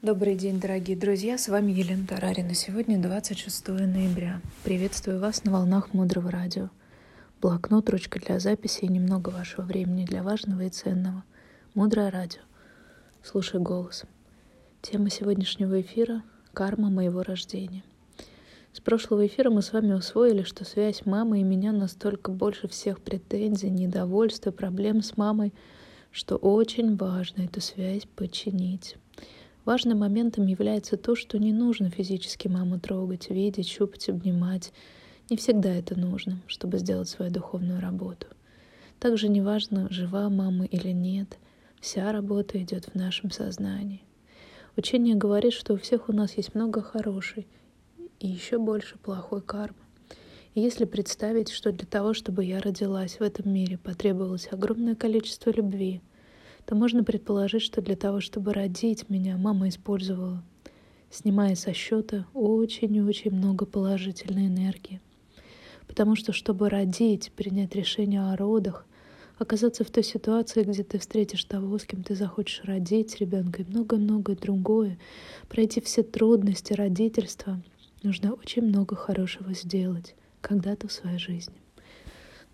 Добрый день, дорогие друзья, с вами Елена Тарарина. Сегодня 26 ноября. Приветствую вас на волнах Мудрого Радио. Блокнот, ручка для записи и немного вашего времени для важного и ценного. Мудрое Радио. Слушай голос. Тема сегодняшнего эфира — карма моего рождения. С прошлого эфира мы с вами усвоили, что связь мамы и меня настолько больше всех претензий, недовольства, проблем с мамой, что очень важно эту связь починить. Важным моментом является то, что не нужно физически маму трогать, видеть, щупать, обнимать. Не всегда это нужно, чтобы сделать свою духовную работу. Также не важно, жива мама или нет, вся работа идет в нашем сознании. Учение говорит, что у всех у нас есть много хорошей и еще больше плохой кармы. И если представить, что для того, чтобы я родилась в этом мире, потребовалось огромное количество любви, то можно предположить, что для того, чтобы родить меня, мама использовала, снимая со счета очень-очень много положительной энергии. Потому что, чтобы родить, принять решение о родах, оказаться в той ситуации, где ты встретишь того, с кем ты захочешь родить ребенка, и много-многое другое, пройти все трудности родительства, нужно очень много хорошего сделать когда-то в своей жизни.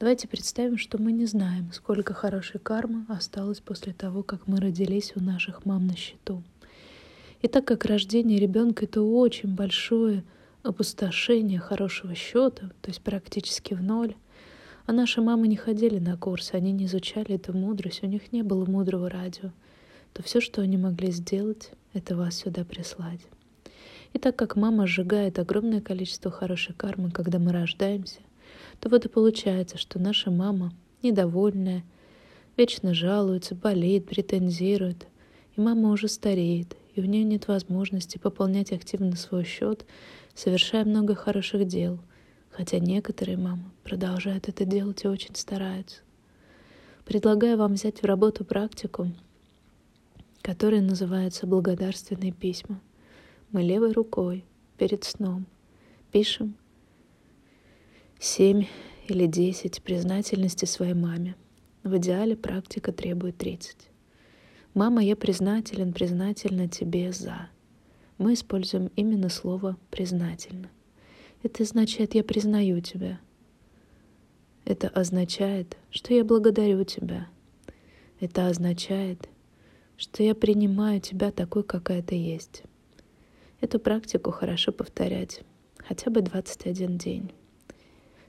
Давайте представим, что мы не знаем, сколько хорошей кармы осталось после того, как мы родились у наших мам на счету. И так как рождение ребенка это очень большое опустошение хорошего счета, то есть практически в ноль, а наши мамы не ходили на курсы, они не изучали эту мудрость, у них не было мудрого радио, то все, что они могли сделать, это вас сюда прислать. И так как мама сжигает огромное количество хорошей кармы, когда мы рождаемся — то вот и получается, что наша мама недовольная, вечно жалуется, болеет, претензирует, и мама уже стареет, и у нее нет возможности пополнять активно свой счет, совершая много хороших дел, хотя некоторые мамы продолжают это делать и очень стараются. Предлагаю вам взять в работу практику, которая называется «Благодарственные письма». Мы левой рукой перед сном пишем семь или десять признательности своей маме. В идеале практика требует тридцать. «Мама, я признателен, признательна тебе за». Мы используем именно слово «признательно». Это означает «я признаю тебя». Это означает, что я благодарю тебя. Это означает, что я принимаю тебя такой, какая ты есть. Эту практику хорошо повторять хотя бы 21 день.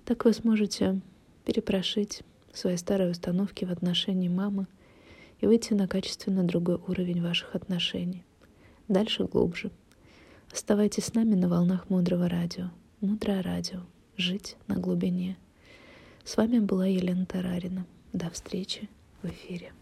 Так вы сможете перепрошить свои старые установки в отношении мамы и выйти на качественно другой уровень ваших отношений. Дальше глубже. Оставайтесь с нами на волнах Мудрого Радио. Мудрое Радио. Жить на глубине. С вами была Елена Тарарина. До встречи в эфире.